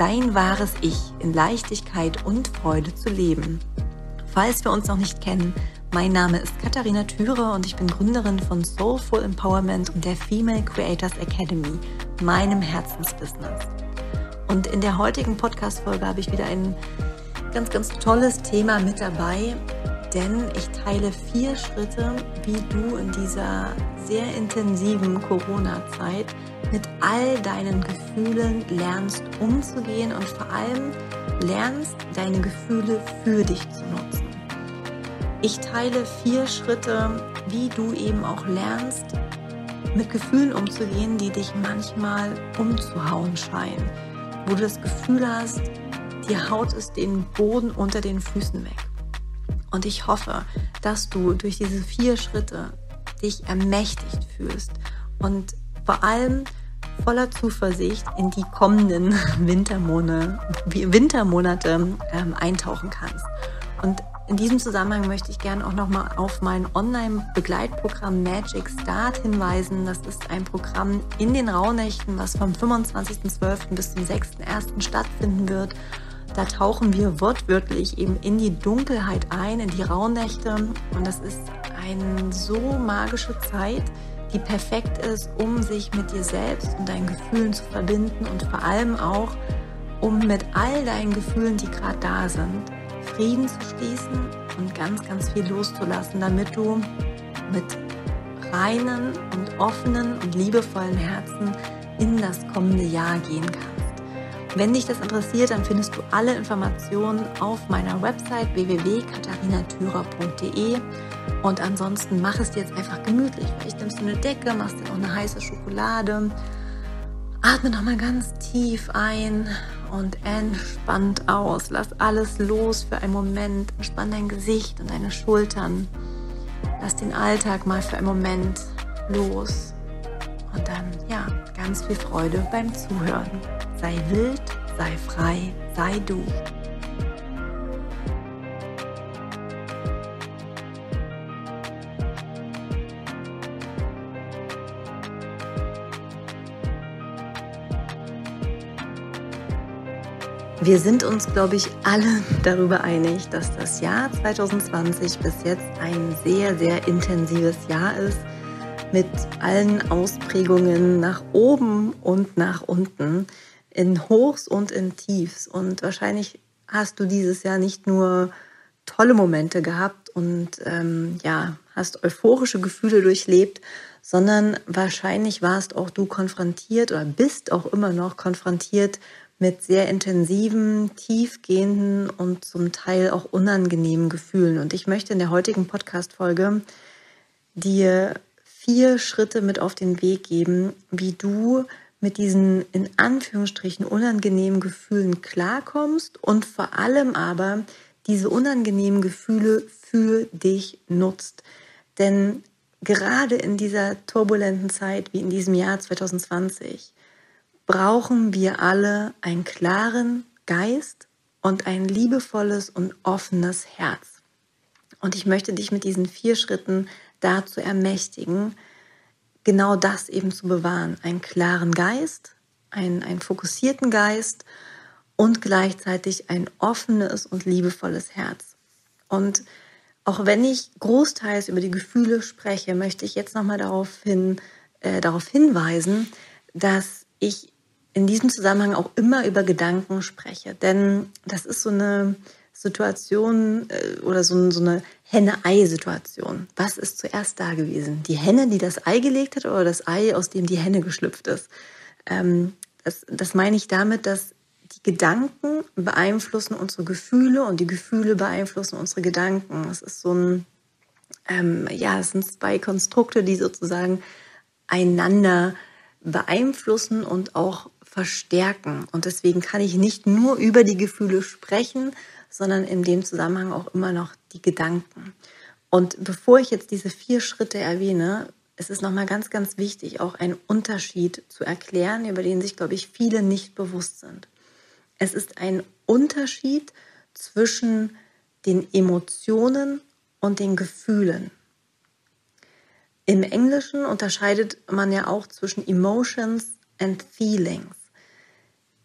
dein wahres Ich in Leichtigkeit und Freude zu leben. Falls wir uns noch nicht kennen, mein Name ist Katharina Thüre und ich bin Gründerin von Soulful Empowerment und der Female Creators Academy, meinem Herzensbusiness. Und in der heutigen Podcast-Folge habe ich wieder ein ganz, ganz tolles Thema mit dabei, denn ich teile vier Schritte, wie du in dieser sehr intensiven Corona-Zeit mit all deinen Gefühlen lernst umzugehen und vor allem lernst, deine Gefühle für dich zu nutzen. Ich teile vier Schritte, wie du eben auch lernst, mit Gefühlen umzugehen, die dich manchmal umzuhauen scheinen, wo du das Gefühl hast, dir haut es den Boden unter den Füßen weg. Und ich hoffe, dass du durch diese vier Schritte dich ermächtigt fühlst und vor allem voller Zuversicht in die kommenden Wintermonate, Wintermonate ähm, eintauchen kannst. Und in diesem Zusammenhang möchte ich gerne auch nochmal auf mein Online-Begleitprogramm Magic Start hinweisen. Das ist ein Programm in den Rauhnächten, was vom 25.12. bis zum 6.1. stattfinden wird. Da tauchen wir wortwörtlich eben in die Dunkelheit ein, in die Rauhnächte. Und das ist eine so magische Zeit, die perfekt ist, um sich mit dir selbst und deinen Gefühlen zu verbinden und vor allem auch, um mit all deinen Gefühlen, die gerade da sind, Frieden zu schließen und ganz, ganz viel loszulassen, damit du mit reinen und offenen und liebevollen Herzen in das kommende Jahr gehen kannst. Wenn dich das interessiert, dann findest du alle Informationen auf meiner Website www.katharinathyrer.de und ansonsten mach es dir jetzt einfach gemütlich. Vielleicht nimmst du eine Decke, machst dir auch eine heiße Schokolade. Atme nochmal ganz tief ein und entspannt aus. Lass alles los für einen Moment. Entspann dein Gesicht und deine Schultern. Lass den Alltag mal für einen Moment los. Und dann, ja, ganz viel Freude beim Zuhören. Sei wild, sei frei, sei du. Wir sind uns, glaube ich, alle darüber einig, dass das Jahr 2020 bis jetzt ein sehr, sehr intensives Jahr ist mit allen Ausprägungen nach oben und nach unten, in Hochs und in Tiefs. Und wahrscheinlich hast du dieses Jahr nicht nur tolle Momente gehabt und ähm, ja, hast euphorische Gefühle durchlebt, sondern wahrscheinlich warst auch du konfrontiert oder bist auch immer noch konfrontiert mit sehr intensiven, tiefgehenden und zum Teil auch unangenehmen Gefühlen. Und ich möchte in der heutigen Podcast-Folge dir vier Schritte mit auf den Weg geben, wie du mit diesen in Anführungsstrichen unangenehmen Gefühlen klarkommst und vor allem aber diese unangenehmen Gefühle für dich nutzt. Denn gerade in dieser turbulenten Zeit wie in diesem Jahr 2020 brauchen wir alle einen klaren Geist und ein liebevolles und offenes Herz. Und ich möchte dich mit diesen vier Schritten dazu ermächtigen, genau das eben zu bewahren. Einen klaren Geist, einen, einen fokussierten Geist und gleichzeitig ein offenes und liebevolles Herz. Und auch wenn ich großteils über die Gefühle spreche, möchte ich jetzt nochmal darauf, hin, äh, darauf hinweisen, dass ich in diesem Zusammenhang auch immer über Gedanken spreche. Denn das ist so eine Situation äh, oder so, so eine Henne-Ei-Situation. Was ist zuerst da gewesen? Die Henne, die das Ei gelegt hat oder das Ei, aus dem die Henne geschlüpft ist? Ähm, das, das meine ich damit, dass die Gedanken beeinflussen unsere Gefühle und die Gefühle beeinflussen unsere Gedanken. Es ist so ein, ähm, ja, es sind zwei Konstrukte, die sozusagen einander beeinflussen und auch verstärken. Und deswegen kann ich nicht nur über die Gefühle sprechen, sondern in dem Zusammenhang auch immer noch die Gedanken. Und bevor ich jetzt diese vier Schritte erwähne, es ist nochmal ganz, ganz wichtig, auch einen Unterschied zu erklären, über den sich, glaube ich, viele nicht bewusst sind. Es ist ein Unterschied zwischen den Emotionen und den Gefühlen. Im Englischen unterscheidet man ja auch zwischen Emotions and Feelings.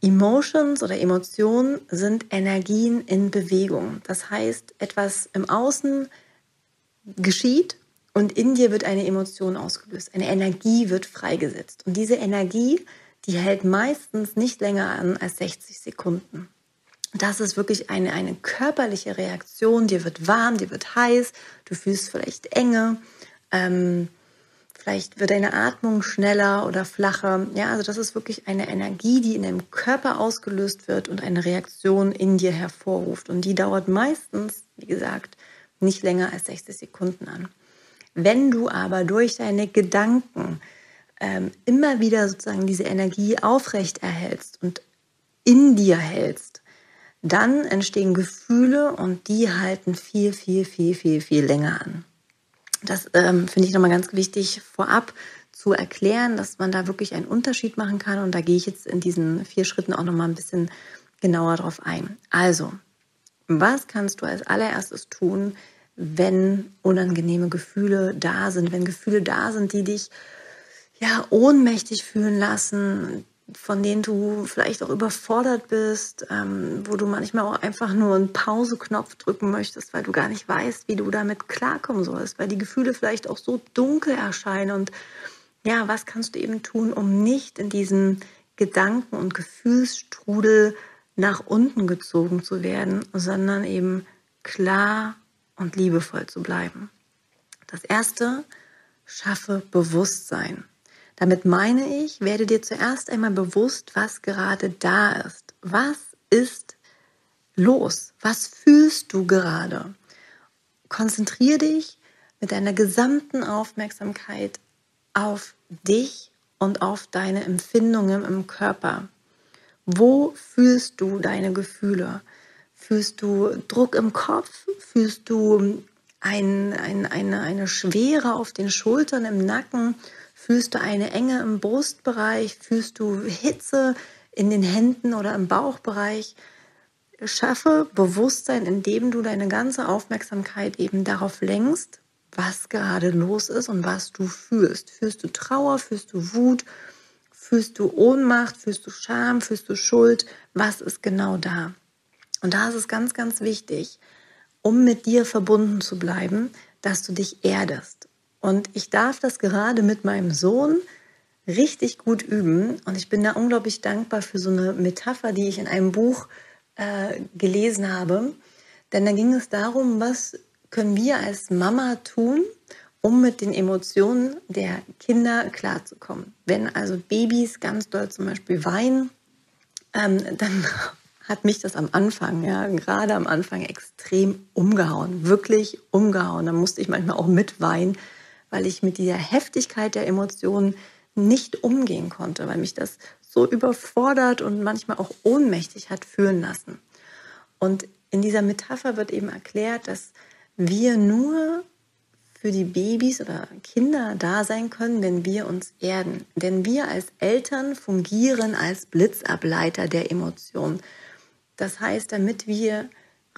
Emotions oder Emotionen sind Energien in Bewegung. Das heißt, etwas im Außen geschieht und in dir wird eine Emotion ausgelöst. Eine Energie wird freigesetzt. Und diese Energie, die hält meistens nicht länger an als 60 Sekunden. Das ist wirklich eine, eine körperliche Reaktion. Dir wird warm, dir wird heiß, du fühlst vielleicht Enge. Ähm, Vielleicht wird deine Atmung schneller oder flacher. Ja, also das ist wirklich eine Energie, die in deinem Körper ausgelöst wird und eine Reaktion in dir hervorruft. Und die dauert meistens, wie gesagt, nicht länger als 60 Sekunden an. Wenn du aber durch deine Gedanken ähm, immer wieder sozusagen diese Energie aufrecht erhältst und in dir hältst, dann entstehen Gefühle und die halten viel, viel, viel, viel, viel länger an. Das ähm, finde ich nochmal ganz wichtig vorab zu erklären, dass man da wirklich einen Unterschied machen kann. Und da gehe ich jetzt in diesen vier Schritten auch nochmal ein bisschen genauer drauf ein. Also, was kannst du als allererstes tun, wenn unangenehme Gefühle da sind, wenn Gefühle da sind, die dich ja ohnmächtig fühlen lassen, von denen du vielleicht auch überfordert bist, ähm, wo du manchmal auch einfach nur einen Pauseknopf drücken möchtest, weil du gar nicht weißt, wie du damit klarkommen sollst, weil die Gefühle vielleicht auch so dunkel erscheinen. Und ja, was kannst du eben tun, um nicht in diesen Gedanken- und Gefühlsstrudel nach unten gezogen zu werden, sondern eben klar und liebevoll zu bleiben? Das erste, schaffe Bewusstsein. Damit meine ich, werde dir zuerst einmal bewusst, was gerade da ist. Was ist los? Was fühlst du gerade? Konzentriere dich mit deiner gesamten Aufmerksamkeit auf dich und auf deine Empfindungen im Körper. Wo fühlst du deine Gefühle? Fühlst du Druck im Kopf? Fühlst du ein, ein, eine, eine Schwere auf den Schultern, im Nacken? Fühlst du eine Enge im Brustbereich? Fühlst du Hitze in den Händen oder im Bauchbereich? Schaffe Bewusstsein, indem du deine ganze Aufmerksamkeit eben darauf lenkst, was gerade los ist und was du fühlst. Fühlst du Trauer? Fühlst du Wut? Fühlst du Ohnmacht? Fühlst du Scham? Fühlst du Schuld? Was ist genau da? Und da ist es ganz, ganz wichtig, um mit dir verbunden zu bleiben, dass du dich erdest. Und ich darf das gerade mit meinem Sohn richtig gut üben. Und ich bin da unglaublich dankbar für so eine Metapher, die ich in einem Buch äh, gelesen habe. Denn da ging es darum, was können wir als Mama tun, um mit den Emotionen der Kinder klarzukommen. Wenn also Babys ganz doll zum Beispiel weinen, ähm, dann hat mich das am Anfang, ja, gerade am Anfang extrem umgehauen, wirklich umgehauen. Da musste ich manchmal auch mitweinen, weil ich mit dieser Heftigkeit der Emotionen nicht umgehen konnte, weil mich das so überfordert und manchmal auch ohnmächtig hat fühlen lassen. Und in dieser Metapher wird eben erklärt, dass wir nur für die Babys oder Kinder da sein können, wenn wir uns erden. Denn wir als Eltern fungieren als Blitzableiter der Emotionen. Das heißt, damit wir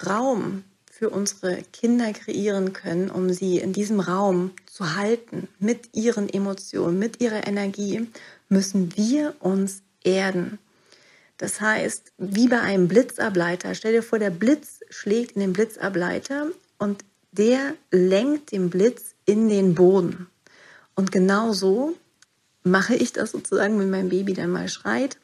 Raum für unsere Kinder kreieren können, um sie in diesem Raum zu halten, mit ihren Emotionen, mit ihrer Energie, müssen wir uns erden. Das heißt, wie bei einem Blitzableiter, stell dir vor, der Blitz schlägt in den Blitzableiter und der lenkt den Blitz in den Boden. Und genau so mache ich das sozusagen, wenn mein Baby dann mal schreit,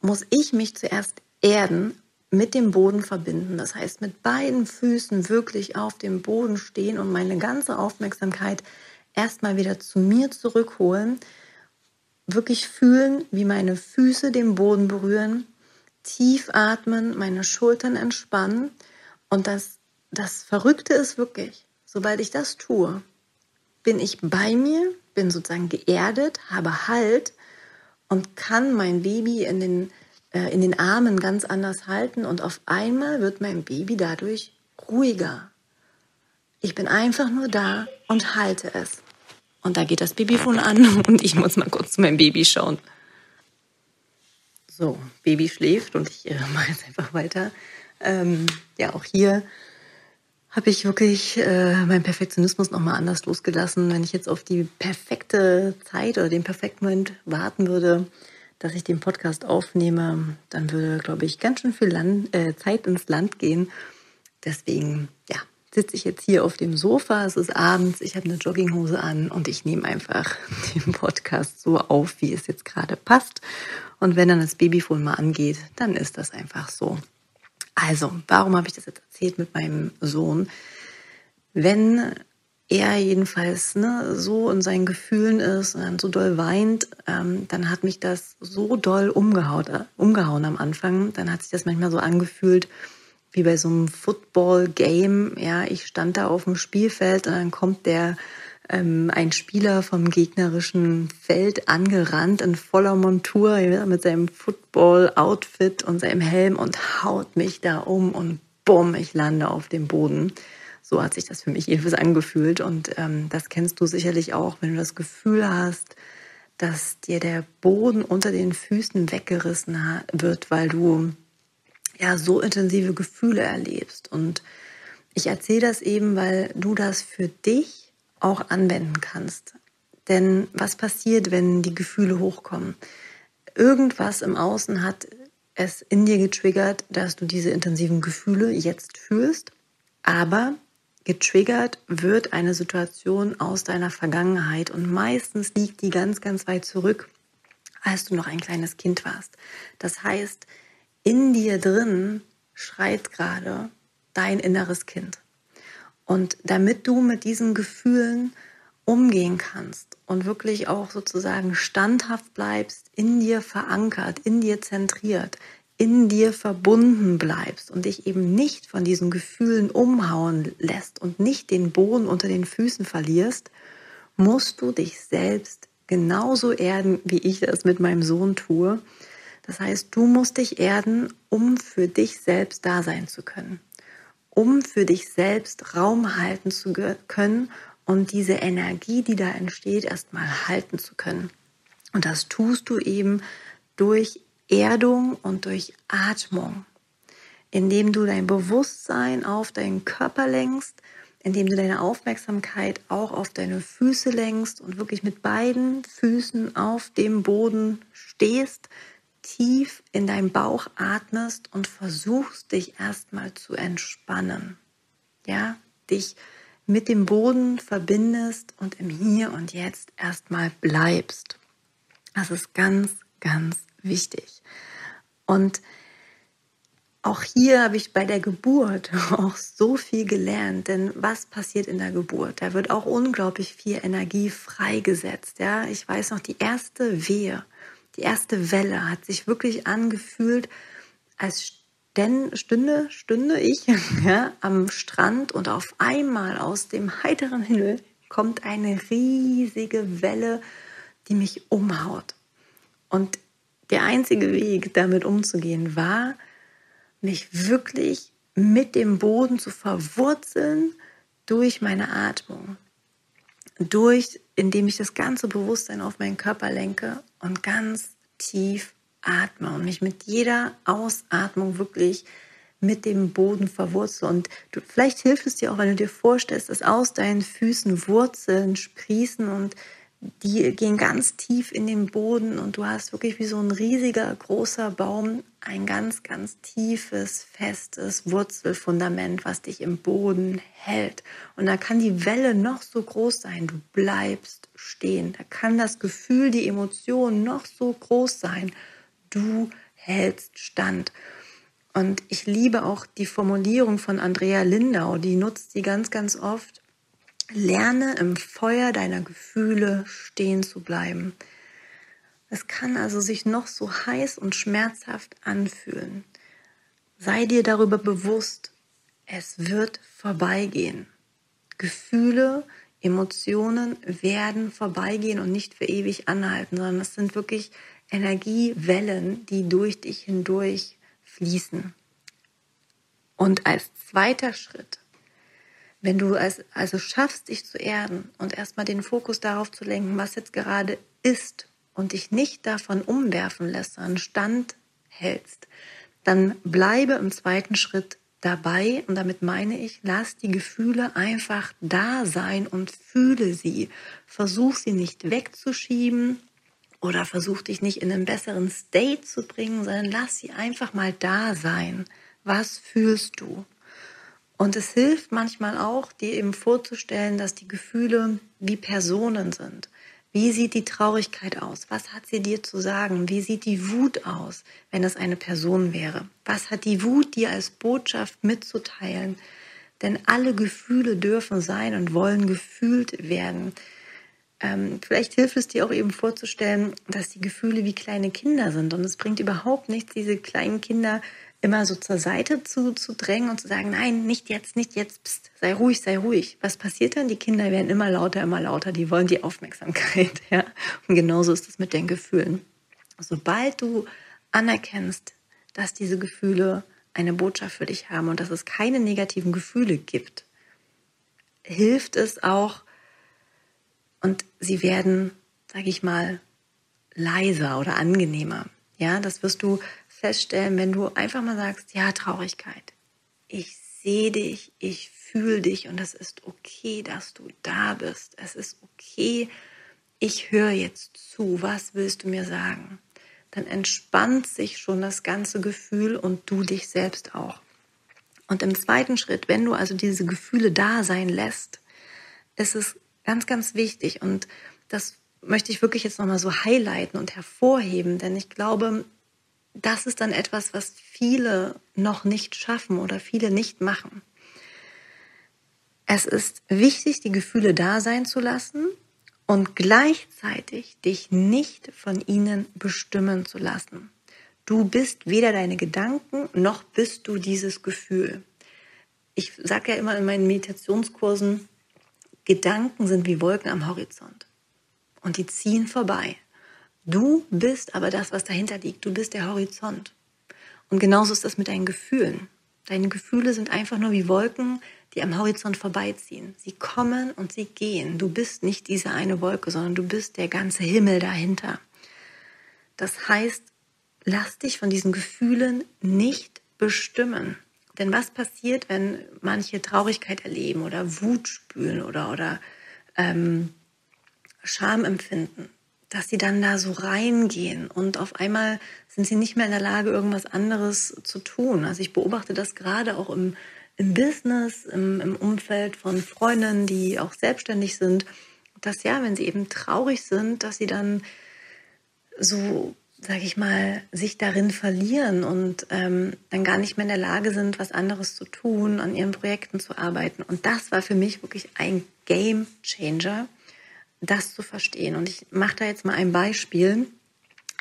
muss ich mich zuerst erden mit dem Boden verbinden. Das heißt, mit beiden Füßen wirklich auf dem Boden stehen und meine ganze Aufmerksamkeit erstmal wieder zu mir zurückholen. Wirklich fühlen, wie meine Füße den Boden berühren. Tief atmen, meine Schultern entspannen. Und das, das Verrückte ist wirklich, sobald ich das tue, bin ich bei mir, bin sozusagen geerdet, habe Halt und kann mein Baby in den, in den Armen ganz anders halten und auf einmal wird mein Baby dadurch ruhiger. Ich bin einfach nur da und halte es. Und da geht das Babyfon an und ich muss mal kurz zu meinem Baby schauen. So, Baby schläft und ich äh, mache jetzt einfach weiter. Ähm, ja, auch hier habe ich wirklich äh, meinen Perfektionismus nochmal anders losgelassen. Wenn ich jetzt auf die perfekte Zeit oder den perfekten Moment warten würde, dass ich den Podcast aufnehme, dann würde, glaube ich, ganz schön viel Land, äh, Zeit ins Land gehen. Deswegen, ja, sitze ich jetzt hier auf dem Sofa, es ist abends, ich habe eine Jogginghose an und ich nehme einfach den Podcast so auf, wie es jetzt gerade passt. Und wenn dann das Babyfon mal angeht, dann ist das einfach so. Also, warum habe ich das jetzt erzählt mit meinem Sohn? Wenn er jedenfalls ne, so in seinen Gefühlen ist und dann so doll weint, ähm, dann hat mich das so doll umgehauen, äh, umgehauen am Anfang. Dann hat sich das manchmal so angefühlt, wie bei so einem Football-Game. Ja, ich stand da auf dem Spielfeld und dann kommt der ähm, ein Spieler vom gegnerischen Feld angerannt in voller Montur mit seinem Football-Outfit und seinem Helm und haut mich da um und bumm, ich lande auf dem Boden. So hat sich das für mich jedenfalls angefühlt und ähm, das kennst du sicherlich auch, wenn du das Gefühl hast, dass dir der Boden unter den Füßen weggerissen wird, weil du ja so intensive Gefühle erlebst. Und ich erzähle das eben, weil du das für dich auch anwenden kannst. Denn was passiert, wenn die Gefühle hochkommen? Irgendwas im Außen hat es in dir getriggert, dass du diese intensiven Gefühle jetzt fühlst, aber getriggert wird eine Situation aus deiner Vergangenheit und meistens liegt die ganz, ganz weit zurück, als du noch ein kleines Kind warst. Das heißt, in dir drin schreit gerade dein inneres Kind. Und damit du mit diesen Gefühlen umgehen kannst und wirklich auch sozusagen standhaft bleibst, in dir verankert, in dir zentriert, in dir verbunden bleibst und dich eben nicht von diesen Gefühlen umhauen lässt und nicht den Boden unter den Füßen verlierst, musst du dich selbst genauso erden, wie ich das mit meinem Sohn tue das heißt, du musst dich erden, um für dich selbst da sein zu können, um für dich selbst Raum halten zu können und diese Energie, die da entsteht, erstmal halten zu können. Und das tust du eben durch Erdung und durch Atmung, indem du dein Bewusstsein auf deinen Körper lenkst, indem du deine Aufmerksamkeit auch auf deine Füße lenkst und wirklich mit beiden Füßen auf dem Boden stehst, tief in deinen Bauch atmest und versuchst dich erstmal zu entspannen. Ja, dich mit dem Boden verbindest und im Hier und Jetzt erstmal bleibst. Das ist ganz, ganz wichtig. Und auch hier habe ich bei der Geburt auch so viel gelernt, denn was passiert in der Geburt? Da wird auch unglaublich viel Energie freigesetzt. Ja, ich weiß noch die erste Wehe die erste Welle hat sich wirklich angefühlt, als stünde, stünde ich ja, am Strand und auf einmal aus dem heiteren Himmel kommt eine riesige Welle, die mich umhaut. Und der einzige Weg, damit umzugehen, war, mich wirklich mit dem Boden zu verwurzeln durch meine Atmung. Durch, indem ich das ganze Bewusstsein auf meinen Körper lenke und ganz tief atme und mich mit jeder Ausatmung wirklich mit dem Boden verwurzle. Und du, vielleicht hilft es dir auch, wenn du dir vorstellst, dass aus deinen Füßen Wurzeln sprießen und die gehen ganz tief in den Boden und du hast wirklich wie so ein riesiger, großer Baum ein ganz, ganz tiefes, festes Wurzelfundament, was dich im Boden hält. Und da kann die Welle noch so groß sein, du bleibst stehen. Da kann das Gefühl, die Emotion noch so groß sein, du hältst stand. Und ich liebe auch die Formulierung von Andrea Lindau, die nutzt sie ganz, ganz oft. Lerne im Feuer deiner Gefühle stehen zu bleiben. Es kann also sich noch so heiß und schmerzhaft anfühlen. Sei dir darüber bewusst, es wird vorbeigehen. Gefühle, Emotionen werden vorbeigehen und nicht für ewig anhalten, sondern es sind wirklich Energiewellen, die durch dich hindurch fließen. Und als zweiter Schritt, wenn du es also schaffst, dich zu erden und erstmal den Fokus darauf zu lenken, was jetzt gerade ist und dich nicht davon umwerfen lässt, sondern Stand hältst, dann bleibe im zweiten Schritt dabei und damit meine ich, lass die Gefühle einfach da sein und fühle sie. Versuch sie nicht wegzuschieben oder versuch dich nicht in einen besseren State zu bringen, sondern lass sie einfach mal da sein. Was fühlst du? Und es hilft manchmal auch, dir eben vorzustellen, dass die Gefühle wie Personen sind. Wie sieht die Traurigkeit aus? Was hat sie dir zu sagen? Wie sieht die Wut aus, wenn es eine Person wäre? Was hat die Wut dir als Botschaft mitzuteilen? Denn alle Gefühle dürfen sein und wollen gefühlt werden. Ähm, vielleicht hilft es dir auch eben vorzustellen, dass die Gefühle wie kleine Kinder sind. Und es bringt überhaupt nichts, diese kleinen Kinder immer so zur Seite zu, zu drängen und zu sagen, nein, nicht jetzt, nicht jetzt, pst, sei ruhig, sei ruhig. Was passiert dann? Die Kinder werden immer lauter, immer lauter, die wollen die Aufmerksamkeit. Ja? Und genauso ist es mit den Gefühlen. Sobald du anerkennst, dass diese Gefühle eine Botschaft für dich haben und dass es keine negativen Gefühle gibt, hilft es auch, und sie werden, sage ich mal, leiser oder angenehmer. Ja, das wirst du feststellen, wenn du einfach mal sagst, ja, Traurigkeit, ich sehe dich, ich fühle dich und es ist okay, dass du da bist. Es ist okay, ich höre jetzt zu, was willst du mir sagen? Dann entspannt sich schon das ganze Gefühl und du dich selbst auch. Und im zweiten Schritt, wenn du also diese Gefühle da sein lässt, ist es ganz, ganz wichtig und das möchte ich wirklich jetzt nochmal so highlighten und hervorheben, denn ich glaube, das ist dann etwas, was viele noch nicht schaffen oder viele nicht machen. Es ist wichtig, die Gefühle da sein zu lassen und gleichzeitig dich nicht von ihnen bestimmen zu lassen. Du bist weder deine Gedanken noch bist du dieses Gefühl. Ich sage ja immer in meinen Meditationskursen, Gedanken sind wie Wolken am Horizont und die ziehen vorbei. Du bist aber das, was dahinter liegt. Du bist der Horizont. Und genauso ist das mit deinen Gefühlen. Deine Gefühle sind einfach nur wie Wolken, die am Horizont vorbeiziehen. Sie kommen und sie gehen. Du bist nicht diese eine Wolke, sondern du bist der ganze Himmel dahinter. Das heißt, lass dich von diesen Gefühlen nicht bestimmen. Denn was passiert, wenn manche Traurigkeit erleben oder Wut spüren oder, oder ähm, Scham empfinden? Dass sie dann da so reingehen und auf einmal sind sie nicht mehr in der Lage, irgendwas anderes zu tun. Also ich beobachte das gerade auch im, im Business, im, im Umfeld von Freundinnen, die auch selbstständig sind, dass ja, wenn sie eben traurig sind, dass sie dann so, sage ich mal, sich darin verlieren und ähm, dann gar nicht mehr in der Lage sind, was anderes zu tun, an ihren Projekten zu arbeiten. Und das war für mich wirklich ein Game Changer das zu verstehen. Und ich mache da jetzt mal ein Beispiel.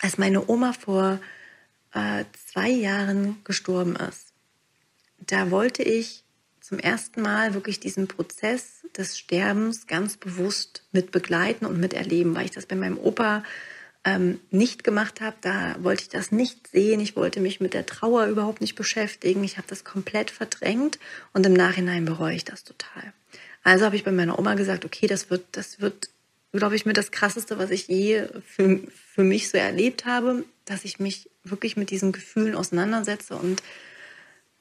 Als meine Oma vor äh, zwei Jahren gestorben ist, da wollte ich zum ersten Mal wirklich diesen Prozess des Sterbens ganz bewusst mit begleiten und miterleben, weil ich das bei meinem Opa ähm, nicht gemacht habe. Da wollte ich das nicht sehen. Ich wollte mich mit der Trauer überhaupt nicht beschäftigen. Ich habe das komplett verdrängt und im Nachhinein bereue ich das total. Also habe ich bei meiner Oma gesagt, okay, das wird, das wird glaube ich, mit das Krasseste, was ich je für, für mich so erlebt habe, dass ich mich wirklich mit diesen Gefühlen auseinandersetze und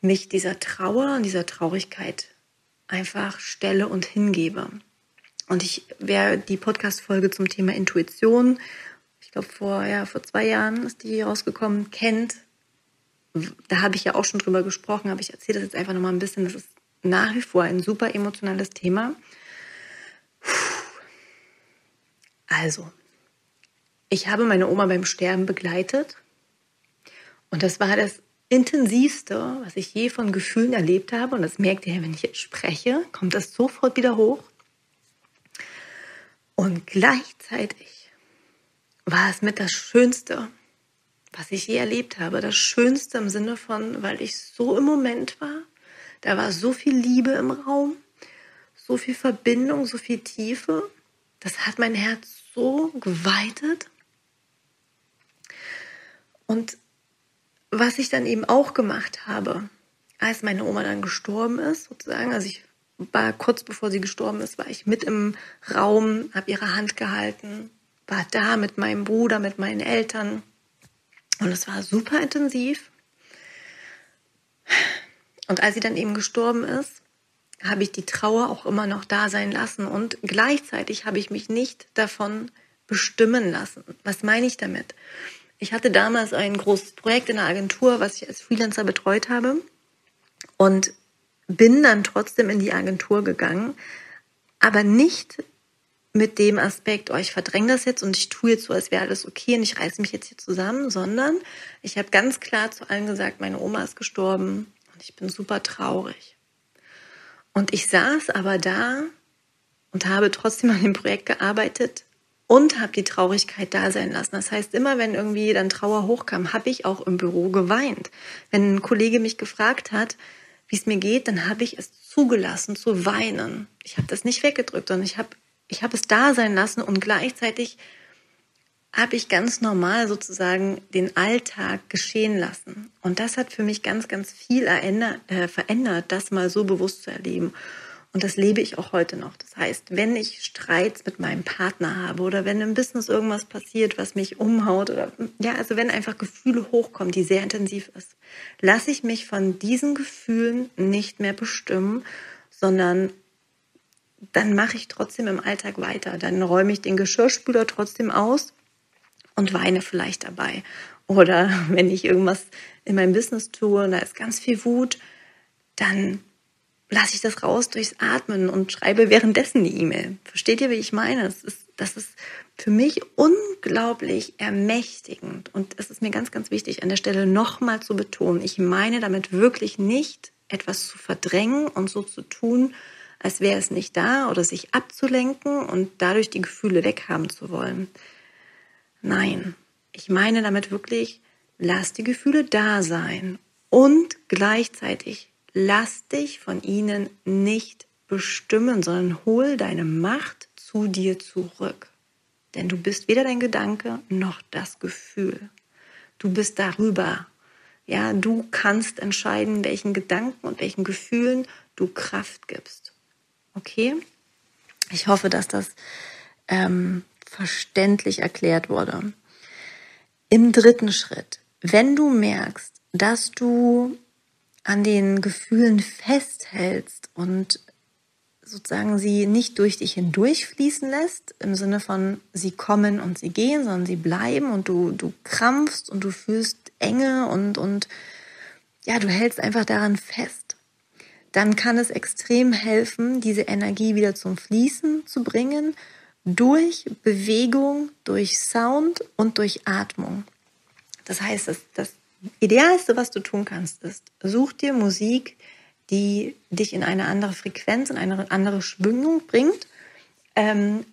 mich dieser Trauer und dieser Traurigkeit einfach stelle und hingebe. Und ich, wer die Podcast-Folge zum Thema Intuition, ich glaube vor, ja, vor zwei Jahren ist die rausgekommen, kennt, da habe ich ja auch schon drüber gesprochen, aber ich erzähle das jetzt einfach nochmal ein bisschen. Das ist nach wie vor ein super emotionales Thema. Also, ich habe meine Oma beim Sterben begleitet und das war das intensivste, was ich je von Gefühlen erlebt habe. Und das merkt ihr, wenn ich jetzt spreche, kommt das sofort wieder hoch. Und gleichzeitig war es mit das Schönste, was ich je erlebt habe. Das Schönste im Sinne von, weil ich so im Moment war. Da war so viel Liebe im Raum, so viel Verbindung, so viel Tiefe. Das hat mein Herz so geweitet. Und was ich dann eben auch gemacht habe, als meine Oma dann gestorben ist, sozusagen, also ich war kurz bevor sie gestorben ist, war ich mit im Raum, habe ihre Hand gehalten, war da mit meinem Bruder, mit meinen Eltern und es war super intensiv. Und als sie dann eben gestorben ist, habe ich die Trauer auch immer noch da sein lassen und gleichzeitig habe ich mich nicht davon bestimmen lassen. Was meine ich damit? Ich hatte damals ein großes Projekt in der Agentur, was ich als Freelancer betreut habe und bin dann trotzdem in die Agentur gegangen, aber nicht mit dem Aspekt, oh, ich verdränge das jetzt und ich tue jetzt so, als wäre alles okay und ich reiße mich jetzt hier zusammen, sondern ich habe ganz klar zu allen gesagt, meine Oma ist gestorben und ich bin super traurig. Und ich saß aber da und habe trotzdem an dem Projekt gearbeitet und habe die Traurigkeit da sein lassen. Das heißt, immer wenn irgendwie dann Trauer hochkam, habe ich auch im Büro geweint. Wenn ein Kollege mich gefragt hat, wie es mir geht, dann habe ich es zugelassen zu weinen. Ich habe das nicht weggedrückt, sondern ich habe ich habe es da sein lassen und gleichzeitig habe ich ganz normal sozusagen den Alltag geschehen lassen. Und das hat für mich ganz, ganz viel äh, verändert, das mal so bewusst zu erleben. Und das lebe ich auch heute noch. Das heißt, wenn ich Streits mit meinem Partner habe oder wenn im Business irgendwas passiert, was mich umhaut oder ja, also wenn einfach Gefühle hochkommen, die sehr intensiv ist, lasse ich mich von diesen Gefühlen nicht mehr bestimmen, sondern dann mache ich trotzdem im Alltag weiter. Dann räume ich den Geschirrspüler trotzdem aus und weine vielleicht dabei. Oder wenn ich irgendwas in meinem Business tue und da ist ganz viel Wut, dann lasse ich das raus durchs Atmen und schreibe währenddessen die E-Mail. Versteht ihr, wie ich meine? Das ist, das ist für mich unglaublich ermächtigend. Und es ist mir ganz, ganz wichtig, an der Stelle nochmal zu betonen. Ich meine damit wirklich nicht, etwas zu verdrängen und so zu tun, als wäre es nicht da oder sich abzulenken und dadurch die Gefühle weghaben zu wollen. Nein, ich meine damit wirklich, lass die Gefühle da sein und gleichzeitig lass dich von ihnen nicht bestimmen, sondern hol deine Macht zu dir zurück. Denn du bist weder dein Gedanke noch das Gefühl. Du bist darüber. Ja, du kannst entscheiden, welchen Gedanken und welchen Gefühlen du Kraft gibst. Okay? Ich hoffe, dass das ähm, verständlich erklärt wurde. Im dritten Schritt, wenn du merkst, dass du an den Gefühlen festhältst und sozusagen sie nicht durch dich hindurchfließen lässt, im Sinne von sie kommen und sie gehen, sondern sie bleiben und du, du krampfst und du fühlst Enge und, und ja, du hältst einfach daran fest dann kann es extrem helfen, diese Energie wieder zum Fließen zu bringen durch Bewegung, durch Sound und durch Atmung. Das heißt, das, das Idealste, was du tun kannst, ist, such dir Musik, die dich in eine andere Frequenz, in eine andere Schwingung bringt. Ähm,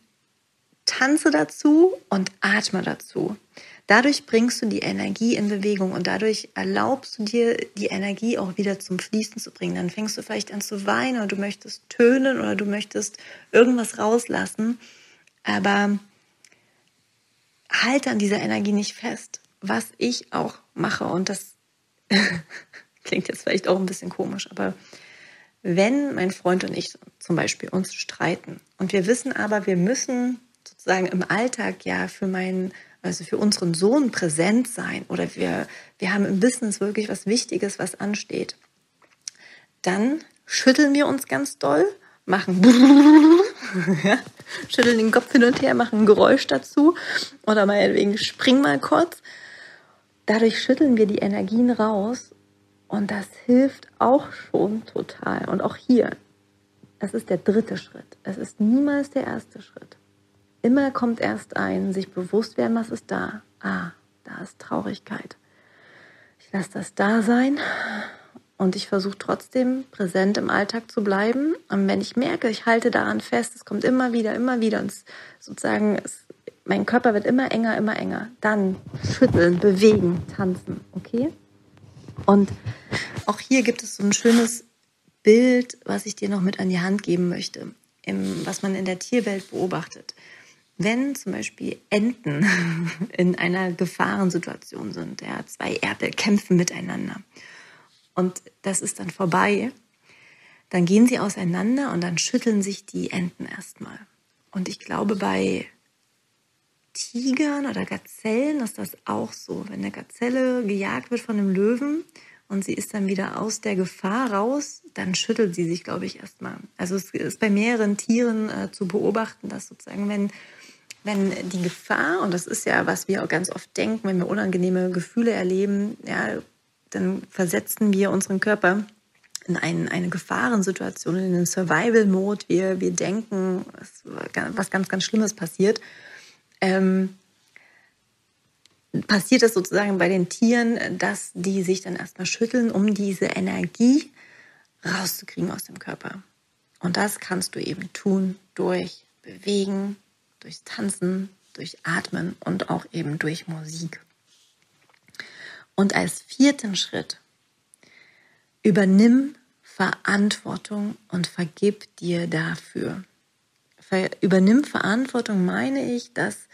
tanze dazu und atme dazu. Dadurch bringst du die Energie in Bewegung und dadurch erlaubst du dir, die Energie auch wieder zum Fließen zu bringen. Dann fängst du vielleicht an zu weinen oder du möchtest tönen oder du möchtest irgendwas rauslassen. Aber halte an dieser Energie nicht fest. Was ich auch mache, und das klingt jetzt vielleicht auch ein bisschen komisch, aber wenn mein Freund und ich zum Beispiel uns streiten und wir wissen aber, wir müssen sozusagen im Alltag ja für meinen also für unseren Sohn präsent sein oder wir, wir haben im Business wirklich was Wichtiges, was ansteht, dann schütteln wir uns ganz doll, machen ja, schütteln den Kopf hin und her, machen ein Geräusch dazu oder meinetwegen spring mal kurz. Dadurch schütteln wir die Energien raus und das hilft auch schon total. Und auch hier, es ist der dritte Schritt. Es ist niemals der erste Schritt. Immer kommt erst ein, sich bewusst werden, was ist da. Ah, da ist Traurigkeit. Ich lasse das da sein und ich versuche trotzdem präsent im Alltag zu bleiben. Und wenn ich merke, ich halte daran fest, es kommt immer wieder, immer wieder und sozusagen es, mein Körper wird immer enger, immer enger, dann schütteln, bewegen, tanzen, okay? Und auch hier gibt es so ein schönes Bild, was ich dir noch mit an die Hand geben möchte, im, was man in der Tierwelt beobachtet. wenn zum Beispiel Enten in einer Gefahrensituation sind, ja, zwei Erpel kämpfen miteinander und das ist dann vorbei, dann gehen sie auseinander und dann schütteln sich die Enten erstmal. Und ich glaube, bei Tigern oder Gazellen ist das auch so. Wenn eine Gazelle gejagt wird von einem Löwen und sie ist dann wieder aus der Gefahr raus, dann schüttelt sie sich, glaube ich, erstmal. Also es ist bei mehreren Tieren äh, zu beobachten, dass sozusagen, wenn, wenn die Gefahr, und das ist ja, was wir auch ganz oft denken, wenn wir unangenehme Gefühle erleben, ja, dann versetzen wir unseren Körper in ein, eine Gefahrensituation, in einen Survival-Mode. Wir, wir denken, was ganz, ganz Schlimmes passiert. Ähm, passiert es sozusagen bei den Tieren, dass die sich dann erstmal schütteln, um diese Energie rauszukriegen aus dem Körper. Und das kannst du eben tun durch Bewegen, durch Tanzen, durch Atmen und auch eben durch Musik. Und als vierten Schritt übernimm Verantwortung und vergib dir dafür. Ver übernimm Verantwortung meine ich, dass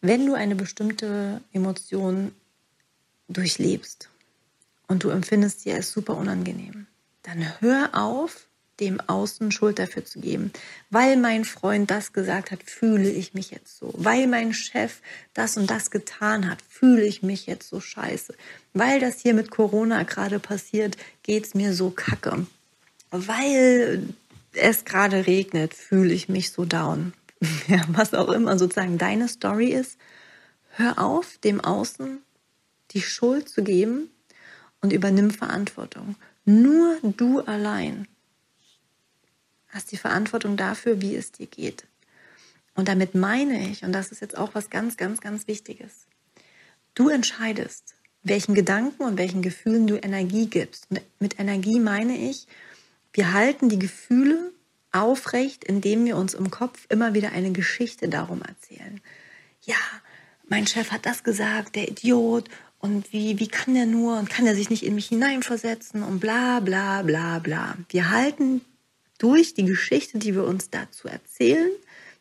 wenn du eine bestimmte Emotion durchlebst und du empfindest sie als super unangenehm, dann hör auf, dem Außen Schuld dafür zu geben. Weil mein Freund das gesagt hat, fühle ich mich jetzt so. Weil mein Chef das und das getan hat, fühle ich mich jetzt so scheiße. Weil das hier mit Corona gerade passiert, geht es mir so kacke. Weil es gerade regnet, fühle ich mich so down. Ja, was auch immer sozusagen deine Story ist, hör auf, dem Außen die Schuld zu geben und übernimm Verantwortung. Nur du allein hast die Verantwortung dafür, wie es dir geht. Und damit meine ich, und das ist jetzt auch was ganz, ganz, ganz Wichtiges, du entscheidest, welchen Gedanken und welchen Gefühlen du Energie gibst. Und mit Energie meine ich, wir halten die Gefühle aufrecht, indem wir uns im Kopf immer wieder eine Geschichte darum erzählen. Ja, mein Chef hat das gesagt, der Idiot, und wie, wie kann der nur und kann er sich nicht in mich hineinversetzen und bla bla bla bla. Wir halten durch die Geschichte, die wir uns dazu erzählen,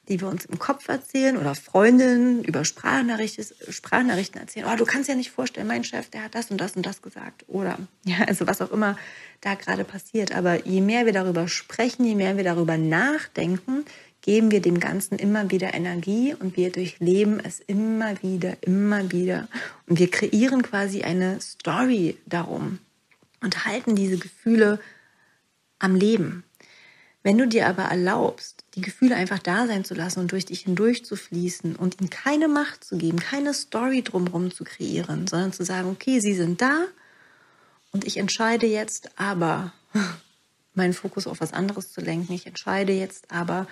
die wir uns im Kopf erzählen oder Freundinnen über Sprachnachrichten, erzählen. Oh, du kannst ja nicht vorstellen, mein Chef, der hat das und das und das gesagt. Oder, ja, also was auch immer da gerade passiert. Aber je mehr wir darüber sprechen, je mehr wir darüber nachdenken, geben wir dem Ganzen immer wieder Energie und wir durchleben es immer wieder, immer wieder. Und wir kreieren quasi eine Story darum und halten diese Gefühle am Leben. Wenn du dir aber erlaubst, die Gefühle einfach da sein zu lassen und durch dich hindurch zu fließen und ihnen keine Macht zu geben, keine Story drumherum zu kreieren, sondern zu sagen, okay, sie sind da und ich entscheide jetzt aber, meinen Fokus auf was anderes zu lenken. Ich entscheide jetzt aber,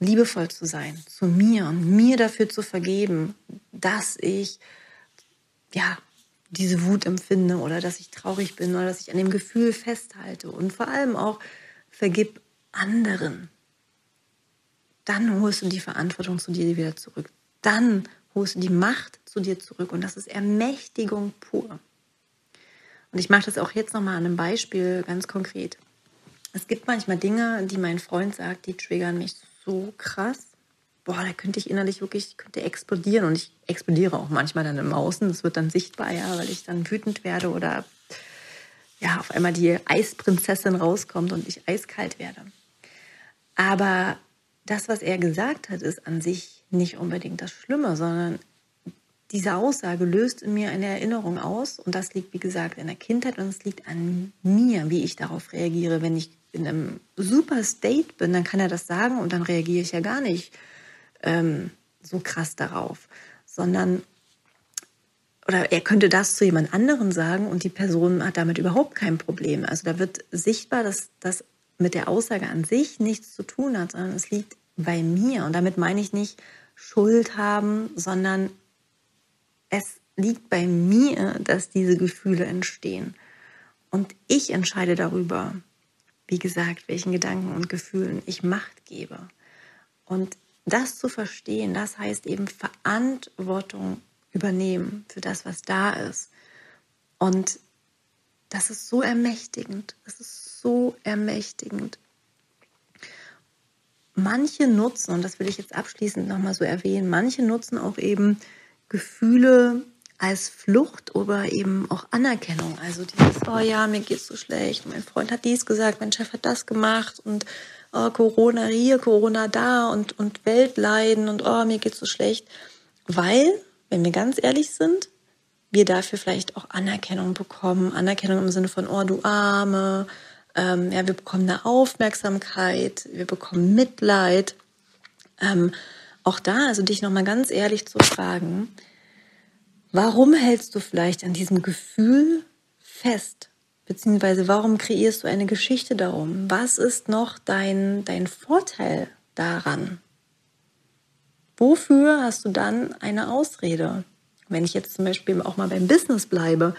liebevoll zu sein zu mir und mir dafür zu vergeben, dass ich, ja, diese Wut empfinde oder dass ich traurig bin oder dass ich an dem Gefühl festhalte und vor allem auch vergib anderen, dann holst du die Verantwortung zu dir wieder zurück. Dann holst du die Macht zu dir zurück. Und das ist Ermächtigung pur. Und ich mache das auch jetzt nochmal an einem Beispiel ganz konkret. Es gibt manchmal Dinge, die mein Freund sagt, die triggern mich so krass. Boah, da könnte ich innerlich wirklich, könnte explodieren. Und ich explodiere auch manchmal dann im Außen. Das wird dann sichtbar, ja, weil ich dann wütend werde oder ja, auf einmal die Eisprinzessin rauskommt und ich eiskalt werde. Aber das, was er gesagt hat, ist an sich nicht unbedingt das Schlimme, sondern diese Aussage löst in mir eine Erinnerung aus und das liegt, wie gesagt, in der Kindheit und es liegt an mir, wie ich darauf reagiere. Wenn ich in einem super State bin, dann kann er das sagen und dann reagiere ich ja gar nicht ähm, so krass darauf, sondern oder er könnte das zu jemand anderen sagen und die Person hat damit überhaupt kein Problem. Also da wird sichtbar, dass das mit der Aussage an sich nichts zu tun hat, sondern es liegt bei mir. Und damit meine ich nicht Schuld haben, sondern es liegt bei mir, dass diese Gefühle entstehen. Und ich entscheide darüber, wie gesagt, welchen Gedanken und Gefühlen ich Macht gebe. Und das zu verstehen, das heißt eben Verantwortung übernehmen für das, was da ist. Und das ist so ermächtigend. Das ist so ermächtigend. manche nutzen, und das will ich jetzt abschließend nochmal so erwähnen, manche nutzen auch eben Gefühle als Flucht oder eben auch Anerkennung. Also dieses, oh ja, mir geht's so schlecht, mein Freund hat dies gesagt, mein Chef hat das gemacht und oh, Corona hier, Corona da und, und Weltleiden und oh, mir geht's so schlecht. Weil, wenn wir ganz ehrlich sind, wir dafür vielleicht auch Anerkennung bekommen. Anerkennung im Sinne von, oh, du Arme. Ähm, ja, wir bekommen eine Aufmerksamkeit, wir bekommen Mitleid. Ähm, auch da, also dich nochmal ganz ehrlich zu fragen, warum hältst du vielleicht an diesem Gefühl fest? Beziehungsweise warum kreierst du eine Geschichte darum? Was ist noch dein, dein Vorteil daran? Wofür hast du dann eine Ausrede? Wenn ich jetzt zum Beispiel auch mal beim Business bleibe,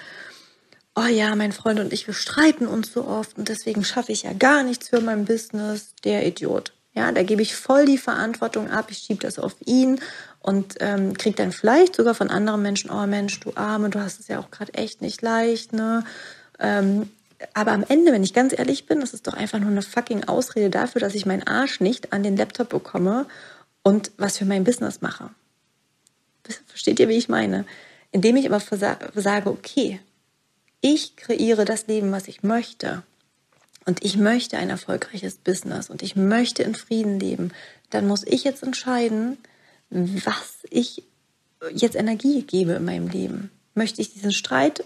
oh ja, mein Freund und ich, wir streiten uns so oft und deswegen schaffe ich ja gar nichts für mein Business, der Idiot. Ja, da gebe ich voll die Verantwortung ab, ich schiebe das auf ihn und ähm, kriege dann vielleicht sogar von anderen Menschen, oh Mensch, du Arme, du hast es ja auch gerade echt nicht leicht, ne? Ähm, aber am Ende, wenn ich ganz ehrlich bin, das ist doch einfach nur eine fucking Ausrede dafür, dass ich meinen Arsch nicht an den Laptop bekomme und was für mein Business mache. Versteht ihr, wie ich meine? Indem ich aber sage, okay, ich kreiere das Leben, was ich möchte. Und ich möchte ein erfolgreiches Business und ich möchte in Frieden leben. Dann muss ich jetzt entscheiden, was ich jetzt Energie gebe in meinem Leben. Möchte ich diesen Streit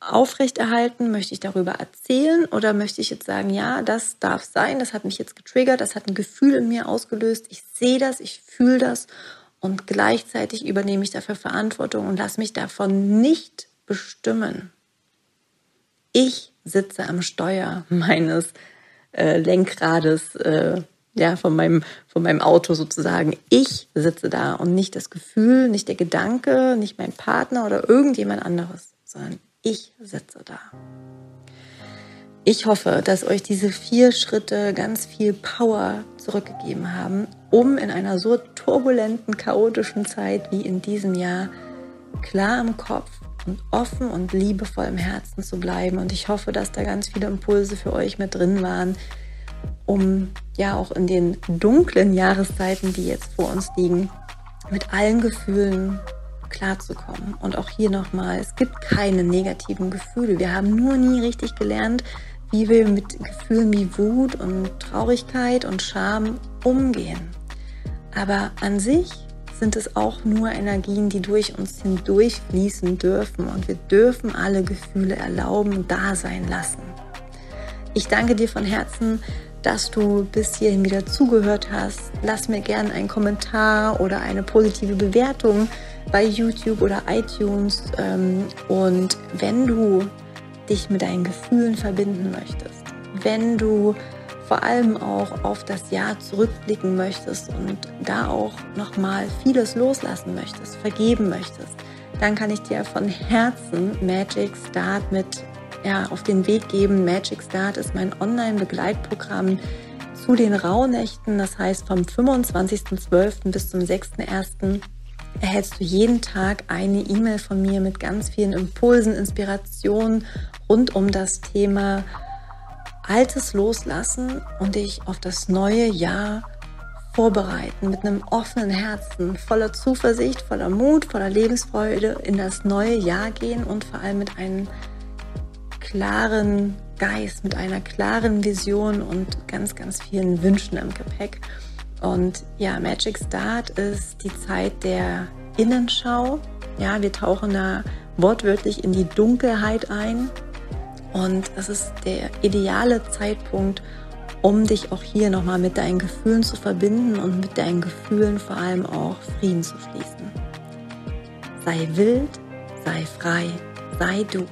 aufrechterhalten? Möchte ich darüber erzählen? Oder möchte ich jetzt sagen, ja, das darf sein, das hat mich jetzt getriggert, das hat ein Gefühl in mir ausgelöst, ich sehe das, ich fühle das und gleichzeitig übernehme ich dafür Verantwortung und lasse mich davon nicht bestimmen. Ich sitze am Steuer meines äh, Lenkrades, äh, ja, von meinem, von meinem Auto sozusagen. Ich sitze da und nicht das Gefühl, nicht der Gedanke, nicht mein Partner oder irgendjemand anderes, sondern ich sitze da. Ich hoffe, dass euch diese vier Schritte ganz viel Power zurückgegeben haben, um in einer so turbulenten, chaotischen Zeit wie in diesem Jahr klar im Kopf und offen und liebevoll im Herzen zu bleiben. Und ich hoffe, dass da ganz viele Impulse für euch mit drin waren, um ja auch in den dunklen Jahreszeiten, die jetzt vor uns liegen, mit allen Gefühlen klarzukommen. Und auch hier nochmal, es gibt keine negativen Gefühle. Wir haben nur nie richtig gelernt, wie wir mit Gefühlen wie Wut und Traurigkeit und Scham umgehen. Aber an sich sind es auch nur Energien, die durch uns hindurch fließen dürfen und wir dürfen alle Gefühle erlauben, da sein lassen. Ich danke dir von Herzen, dass du bis hierhin wieder zugehört hast. Lass mir gerne einen Kommentar oder eine positive Bewertung bei YouTube oder iTunes. Ähm, und wenn du dich mit deinen Gefühlen verbinden möchtest, wenn du vor allem auch auf das Jahr zurückblicken möchtest und da auch nochmal vieles loslassen möchtest, vergeben möchtest, dann kann ich dir von Herzen Magic Start mit ja, auf den Weg geben. Magic Start ist mein Online-Begleitprogramm zu den Rauhnächten. Das heißt, vom 25.12. bis zum 6.1 erhältst du jeden Tag eine E-Mail von mir mit ganz vielen Impulsen, Inspirationen rund um das Thema Altes loslassen und dich auf das neue Jahr vorbereiten mit einem offenen Herzen, voller Zuversicht, voller Mut, voller Lebensfreude in das neue Jahr gehen und vor allem mit einem klaren Geist, mit einer klaren Vision und ganz, ganz vielen Wünschen im Gepäck. Und ja, Magic Start ist die Zeit der Innenschau. Ja, wir tauchen da wortwörtlich in die Dunkelheit ein. Und es ist der ideale Zeitpunkt, um dich auch hier nochmal mit deinen Gefühlen zu verbinden und mit deinen Gefühlen vor allem auch Frieden zu schließen. Sei wild, sei frei, sei du.